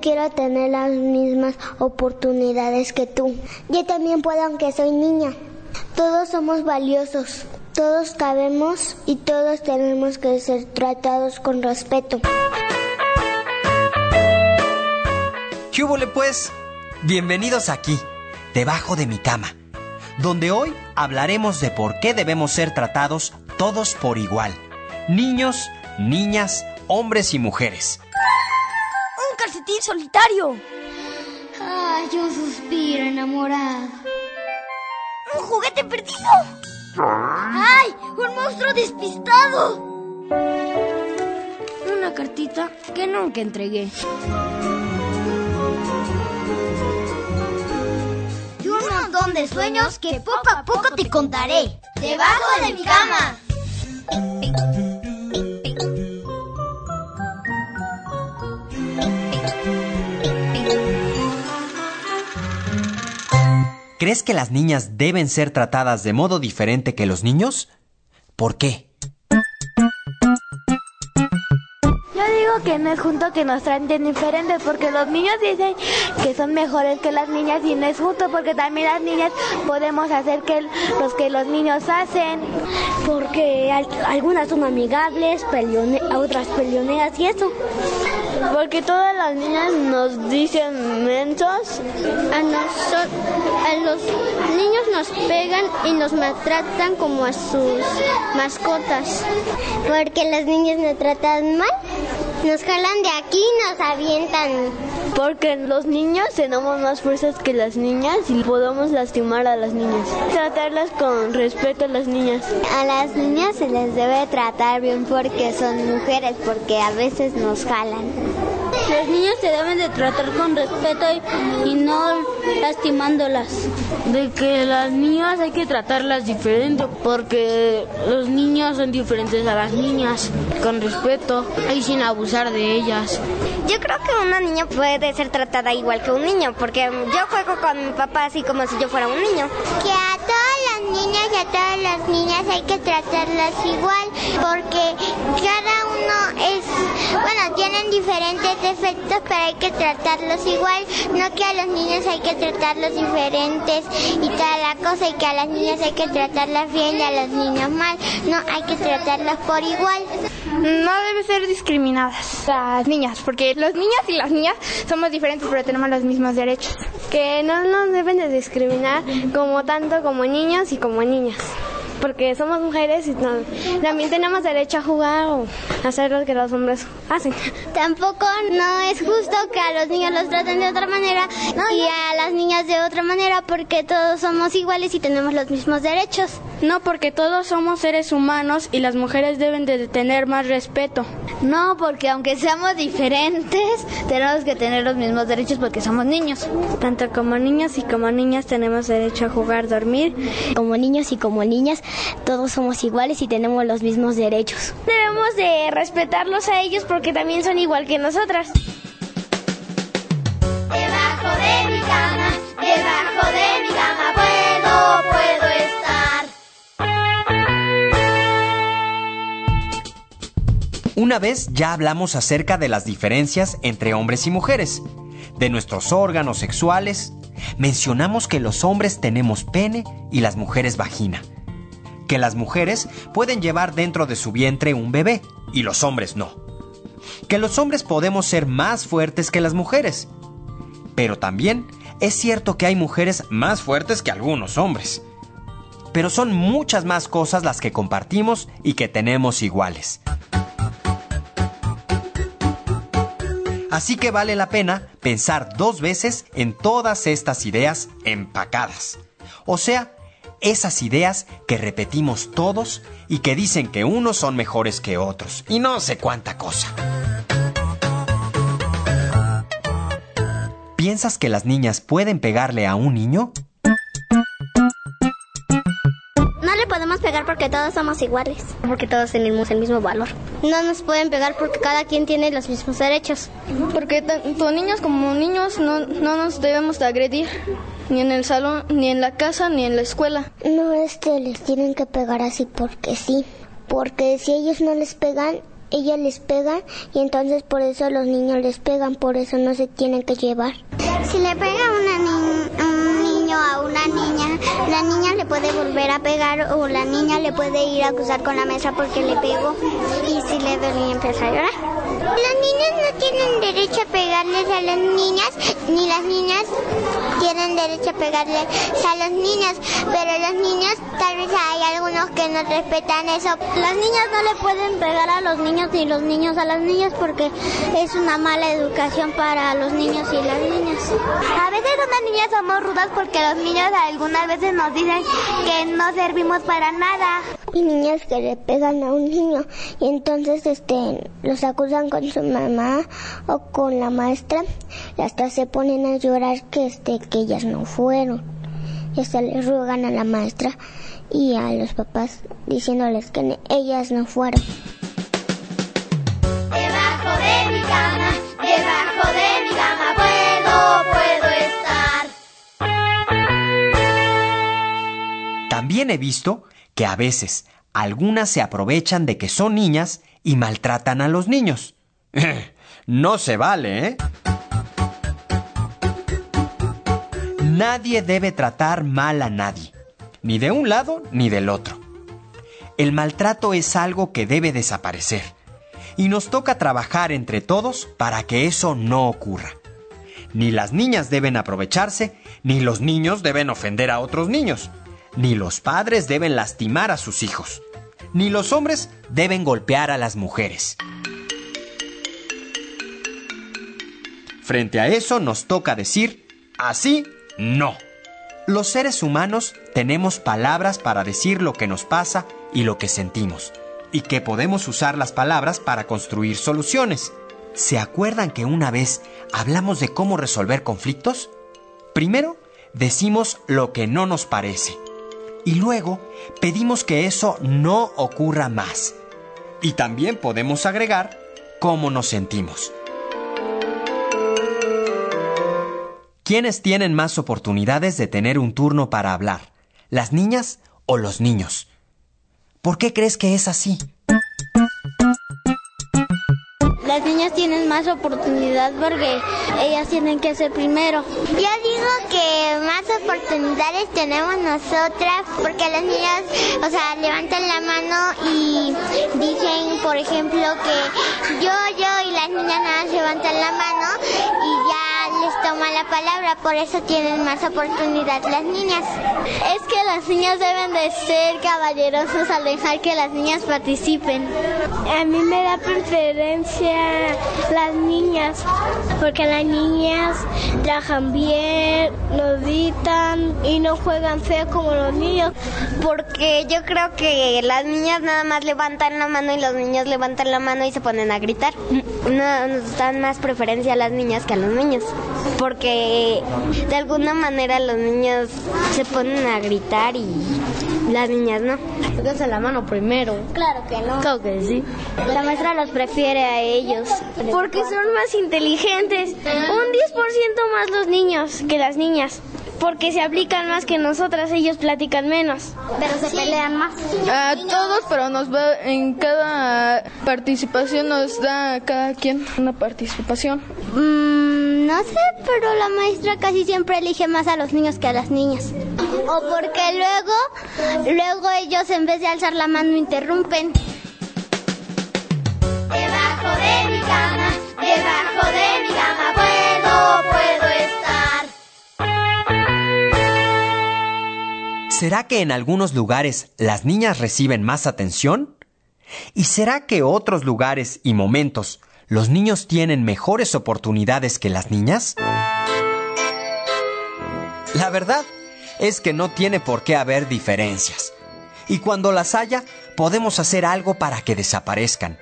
Quiero tener las mismas oportunidades que tú. Yo también puedo aunque soy niña. Todos somos valiosos, todos cabemos y todos tenemos que ser tratados con respeto. ¿Qué pues? Bienvenidos aquí, debajo de mi cama, donde hoy hablaremos de por qué debemos ser tratados todos por igual. Niños, niñas, hombres y mujeres. ¡Un calcetín solitario! Ay, un suspiro enamorado. ¡Un juguete perdido! ¡Ay! ¡Un monstruo despistado! Una cartita que nunca entregué. Y un montón de sueños que poco a poco te contaré. Debajo de mi cama. ¿Crees que las niñas deben ser tratadas de modo diferente que los niños? ¿Por qué? Yo digo que no es justo que nos traten diferentes porque los niños dicen que son mejores que las niñas y no es justo porque también las niñas podemos hacer que los que los niños hacen. Porque algunas son amigables, otras peleoneras y eso. Porque todas las niñas nos dicen mensos. A, a los niños nos pegan y nos maltratan como a sus mascotas. Porque los niños nos tratan mal. Nos jalan de aquí y nos avientan. Porque los niños tenemos más fuerzas que las niñas y podemos lastimar a las niñas. Tratarlas con respeto a las niñas. A las niñas se les debe tratar bien porque son mujeres, porque a veces nos jalan. Los niños se deben de tratar con respeto y, no lastimándolas. De que las niñas hay que tratarlas diferente porque los niños son diferentes a las niñas, con respeto y sin abusar de ellas. Yo creo que una niña puede ser tratada igual que un niño porque yo juego con mi papá así como si yo fuera un niño. Que a todas las niñas y a todas las niñas hay que tratarlas igual porque cada uno es, bueno, tienen diferentes defectos, pero hay que tratarlos igual, no que a los niños hay que tratarlos diferentes y toda la cosa, y que a las niñas hay que tratarlas bien y a los niños mal, no, hay que tratarlas por igual. No debe ser discriminadas las niñas, porque los niños y las niñas somos diferentes, pero tenemos los mismos derechos. Que no nos deben de discriminar como tanto como niños y como niñas porque somos mujeres y también tenemos derecho a jugar o hacer lo que los hombres hacen. Tampoco no es justo que a los niños los traten de otra manera y a las niñas de otra manera porque todos somos iguales y tenemos los mismos derechos. No, porque todos somos seres humanos y las mujeres deben de tener más respeto. No, porque aunque seamos diferentes, tenemos que tener los mismos derechos porque somos niños. Tanto como niños y como niñas tenemos derecho a jugar, dormir. Como niños y como niñas todos somos iguales y tenemos los mismos derechos. Debemos de respetarlos a ellos porque también son igual que nosotras. Una vez ya hablamos acerca de las diferencias entre hombres y mujeres, de nuestros órganos sexuales. Mencionamos que los hombres tenemos pene y las mujeres vagina que las mujeres pueden llevar dentro de su vientre un bebé y los hombres no. Que los hombres podemos ser más fuertes que las mujeres. Pero también es cierto que hay mujeres más fuertes que algunos hombres. Pero son muchas más cosas las que compartimos y que tenemos iguales. Así que vale la pena pensar dos veces en todas estas ideas empacadas. O sea, esas ideas que repetimos todos y que dicen que unos son mejores que otros y no sé cuánta cosa. ¿Piensas que las niñas pueden pegarle a un niño? Pegar porque todos somos iguales, porque todos tenemos el mismo valor. No nos pueden pegar porque cada quien tiene los mismos derechos. Porque tanto niños como niños no, no nos debemos de agredir ni en el salón, ni en la casa, ni en la escuela. No es que les tienen que pegar así porque sí, porque si ellos no les pegan, ella les pega y entonces por eso los niños les pegan, por eso no se tienen que llevar. Si le pega una un a una niña, la niña le puede volver a pegar o la niña le puede ir a acusar con la mesa porque le pegó y si le duele empieza a llorar. Los niños no tienen derecho a pegarles a las niñas, ni las niñas tienen derecho a pegarles a los niños, pero los niños tal vez hay que no respetan eso. Las niñas no le pueden pegar a los niños ni los niños a las niñas porque es una mala educación para los niños y las niñas. A veces unas niñas somos rudas porque los niños algunas veces nos dicen que no servimos para nada. Y niñas que le pegan a un niño y entonces este los acusan con su mamá o con la maestra y hasta se ponen a llorar que este que ellas no fueron. Y hasta le ruegan a la maestra y a los papás diciéndoles que ellas no fueron. Debajo de mi cama, debajo de mi cama puedo, puedo estar. También he visto que a veces algunas se aprovechan de que son niñas y maltratan a los niños. no se vale, ¿eh? Nadie debe tratar mal a nadie, ni de un lado ni del otro. El maltrato es algo que debe desaparecer, y nos toca trabajar entre todos para que eso no ocurra. Ni las niñas deben aprovecharse, ni los niños deben ofender a otros niños, ni los padres deben lastimar a sus hijos, ni los hombres deben golpear a las mujeres. Frente a eso nos toca decir, así no. Los seres humanos tenemos palabras para decir lo que nos pasa y lo que sentimos, y que podemos usar las palabras para construir soluciones. ¿Se acuerdan que una vez hablamos de cómo resolver conflictos? Primero, decimos lo que no nos parece, y luego pedimos que eso no ocurra más. Y también podemos agregar cómo nos sentimos. ¿Quiénes tienen más oportunidades de tener un turno para hablar? ¿Las niñas o los niños? ¿Por qué crees que es así? Las niñas tienen más oportunidad porque ellas tienen que ser primero. Yo digo que más oportunidades tenemos nosotras porque las niñas, o sea, levantan la mano y dicen, por ejemplo, que yo, yo y las niñas nada levantan la mano toma la palabra, por eso tienen más oportunidad las niñas. Es que las niñas deben de ser caballerosos al dejar que las niñas participen. A mí me da preferencia las niñas, porque las niñas trabajan bien, no gritan y no juegan feo como los niños. Porque yo creo que las niñas nada más levantan la mano y los niños levantan la mano y se ponen a gritar. No, nos dan más preferencia a las niñas que a los niños porque de alguna manera los niños se ponen a gritar y las niñas no. Pónganse la mano primero. Claro que no. Claro que sí. La maestra los prefiere a ellos. Porque son más inteligentes. Un 10% más los niños que las niñas porque se aplican más que nosotras, ellos platican menos. Pero se pelean más. A todos, pero nos va en cada participación nos da cada quien una participación. Mm, no sé, pero la maestra casi siempre elige más a los niños que a las niñas. O porque luego, luego ellos en vez de alzar la mano interrumpen. Debajo de mi cama, debajo de mi cama puedo, puedo estar. ¿Será que en algunos lugares las niñas reciben más atención? ¿Y será que otros lugares y momentos los niños tienen mejores oportunidades que las niñas? La verdad es que no tiene por qué haber diferencias. Y cuando las haya, podemos hacer algo para que desaparezcan.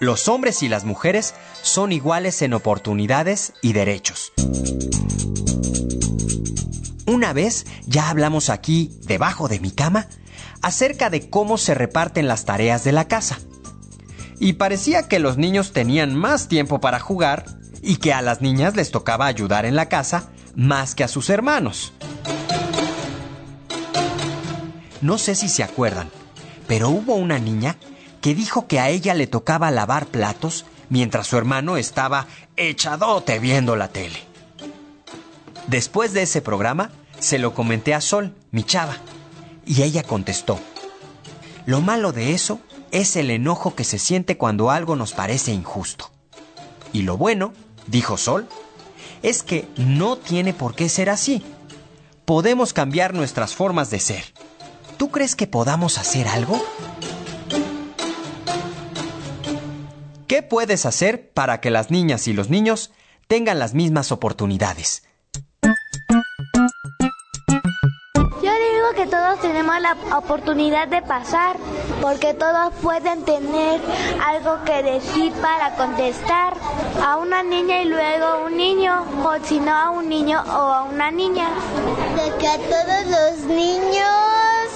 Los hombres y las mujeres son iguales en oportunidades y derechos. Una vez ya hablamos aquí, debajo de mi cama, acerca de cómo se reparten las tareas de la casa. Y parecía que los niños tenían más tiempo para jugar y que a las niñas les tocaba ayudar en la casa más que a sus hermanos. No sé si se acuerdan, pero hubo una niña que dijo que a ella le tocaba lavar platos mientras su hermano estaba echadote viendo la tele. Después de ese programa, se lo comenté a Sol, mi chava, y ella contestó, lo malo de eso es el enojo que se siente cuando algo nos parece injusto. Y lo bueno, dijo Sol, es que no tiene por qué ser así. Podemos cambiar nuestras formas de ser. ¿Tú crees que podamos hacer algo? ¿Qué puedes hacer para que las niñas y los niños tengan las mismas oportunidades? que todos tenemos la oportunidad de pasar, porque todos pueden tener algo que decir para contestar a una niña y luego a un niño, o si no a un niño o a una niña. De que a todos los niños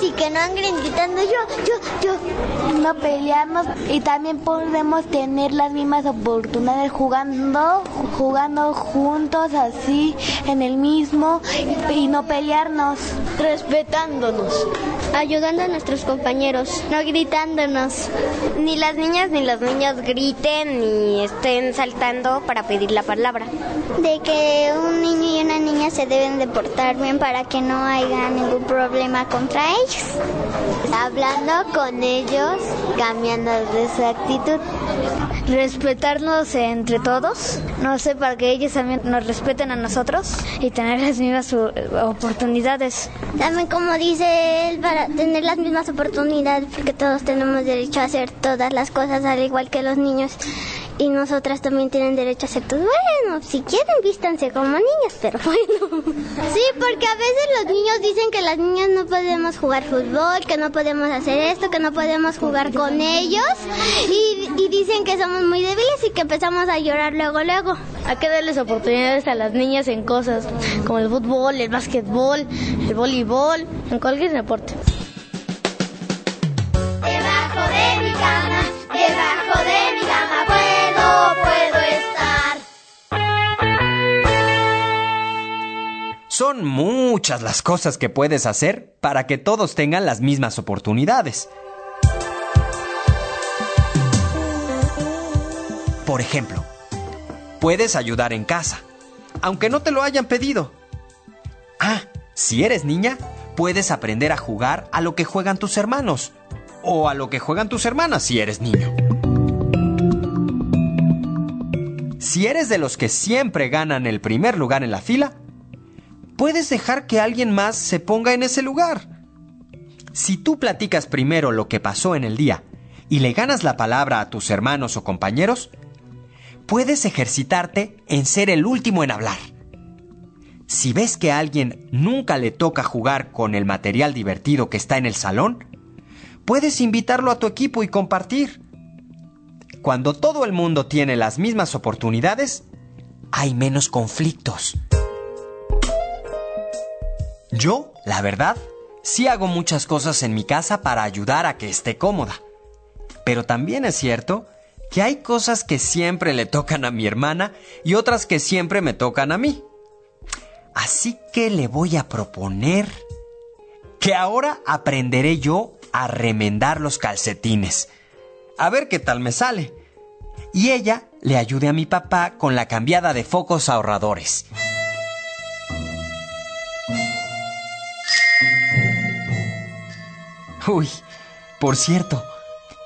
y que no anden gritando yo, yo, yo. No pelearnos y también podemos tener las mismas oportunidades jugando, jugando juntos así en el mismo y no pelearnos. Respetándonos. Ayudando a nuestros compañeros, no gritándonos. Ni las niñas ni los niños griten ni estén saltando para pedir la palabra. De que un niño y una niña se deben de portar bien para que no haya ningún problema contra ellos. Hablando con ellos, cambiando de su actitud. Respetarnos entre todos, no sé, para que ellos también nos respeten a nosotros y tener las mismas oportunidades. También como dice él, para tener las mismas oportunidades, porque todos tenemos derecho a hacer todas las cosas al igual que los niños y nosotras también tienen derecho a ser todo. Bueno, si quieren, vístanse como niñas, pero bueno. Sí, porque a veces los niños dicen que las niñas no podemos jugar fútbol, que no podemos hacer esto, que no podemos jugar con ellos y, y dicen que somos muy débiles y que empezamos a llorar luego, luego. Hay que darles oportunidades a las niñas en cosas como el fútbol, el básquetbol, el voleibol, en cualquier deporte. Son muchas las cosas que puedes hacer para que todos tengan las mismas oportunidades. Por ejemplo, puedes ayudar en casa, aunque no te lo hayan pedido. Ah, si eres niña, puedes aprender a jugar a lo que juegan tus hermanos o a lo que juegan tus hermanas si eres niño. Si eres de los que siempre ganan el primer lugar en la fila, puedes dejar que alguien más se ponga en ese lugar. Si tú platicas primero lo que pasó en el día y le ganas la palabra a tus hermanos o compañeros, puedes ejercitarte en ser el último en hablar. Si ves que a alguien nunca le toca jugar con el material divertido que está en el salón, puedes invitarlo a tu equipo y compartir. Cuando todo el mundo tiene las mismas oportunidades, hay menos conflictos. Yo, la verdad, sí hago muchas cosas en mi casa para ayudar a que esté cómoda. Pero también es cierto que hay cosas que siempre le tocan a mi hermana y otras que siempre me tocan a mí. Así que le voy a proponer que ahora aprenderé yo a remendar los calcetines. A ver qué tal me sale. Y ella le ayude a mi papá con la cambiada de focos ahorradores. Uy, por cierto,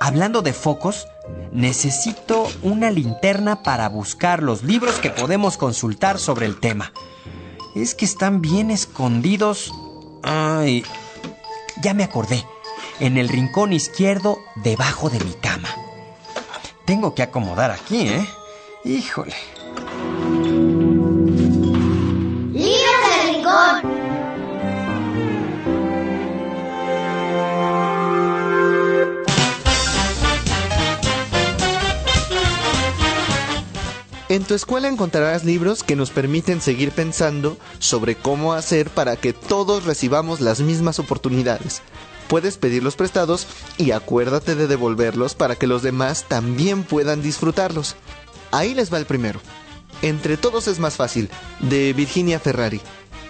hablando de focos, necesito una linterna para buscar los libros que podemos consultar sobre el tema. Es que están bien escondidos. Ay, ya me acordé. En el rincón izquierdo, debajo de mi cama. Tengo que acomodar aquí, ¿eh? Híjole. En tu escuela encontrarás libros que nos permiten seguir pensando sobre cómo hacer para que todos recibamos las mismas oportunidades. Puedes pedirlos prestados y acuérdate de devolverlos para que los demás también puedan disfrutarlos. Ahí les va el primero. Entre todos es más fácil, de Virginia Ferrari.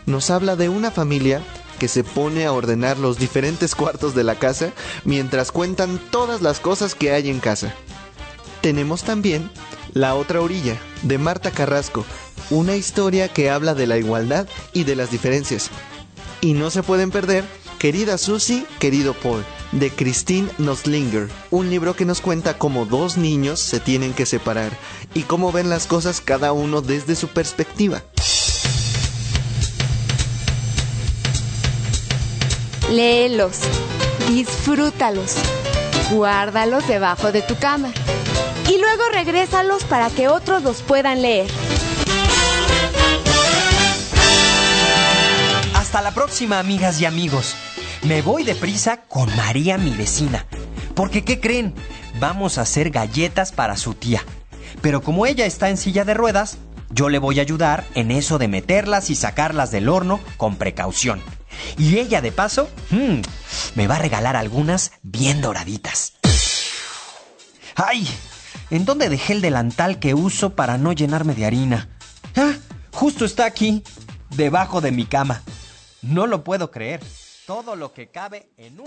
Nos habla de una familia que se pone a ordenar los diferentes cuartos de la casa mientras cuentan todas las cosas que hay en casa. Tenemos también La otra orilla, de Marta Carrasco, una historia que habla de la igualdad y de las diferencias. Y no se pueden perder Querida Susie, querido Paul, de Christine Noslinger, un libro que nos cuenta cómo dos niños se tienen que separar y cómo ven las cosas cada uno desde su perspectiva. Léelos, disfrútalos, guárdalos debajo de tu cama y luego regrésalos para que otros los puedan leer. Hasta la próxima, amigas y amigos. Me voy deprisa con María, mi vecina. Porque, ¿qué creen? Vamos a hacer galletas para su tía. Pero como ella está en silla de ruedas, yo le voy a ayudar en eso de meterlas y sacarlas del horno con precaución. Y ella, de paso, mm, me va a regalar algunas bien doraditas. ¡Ay! ¿En dónde dejé el delantal que uso para no llenarme de harina? Ah, justo está aquí, debajo de mi cama. No lo puedo creer todo lo que cabe en un...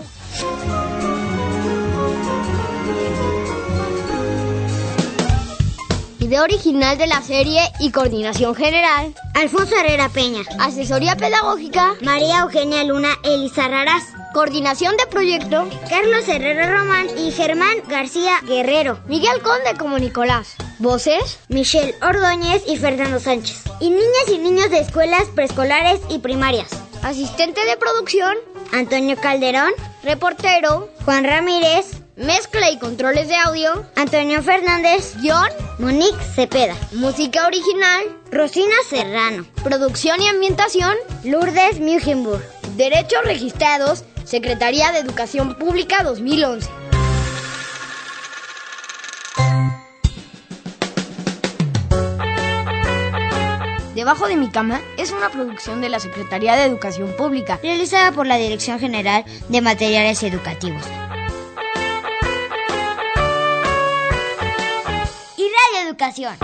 Idea original de la serie y coordinación general. Alfonso Herrera Peña. Asesoría pedagógica. María Eugenia Luna Elisa Raraz. Coordinación de proyecto. Carlos Herrera Román y Germán García Guerrero. Miguel Conde como Nicolás. Voces. Michelle Ordóñez y Fernando Sánchez. Y niñas y niños de escuelas preescolares y primarias. Asistente de producción, Antonio Calderón. Reportero, Juan Ramírez. Mezcla y controles de audio, Antonio Fernández. Guión, Monique Cepeda. Música original, Rosina Serrano. Producción y ambientación, Lourdes Mugenburg. Derechos registrados, Secretaría de Educación Pública 2011. Debajo de mi cama es una producción de la Secretaría de Educación Pública, realizada por la Dirección General de Materiales Educativos. Y Radio Educación.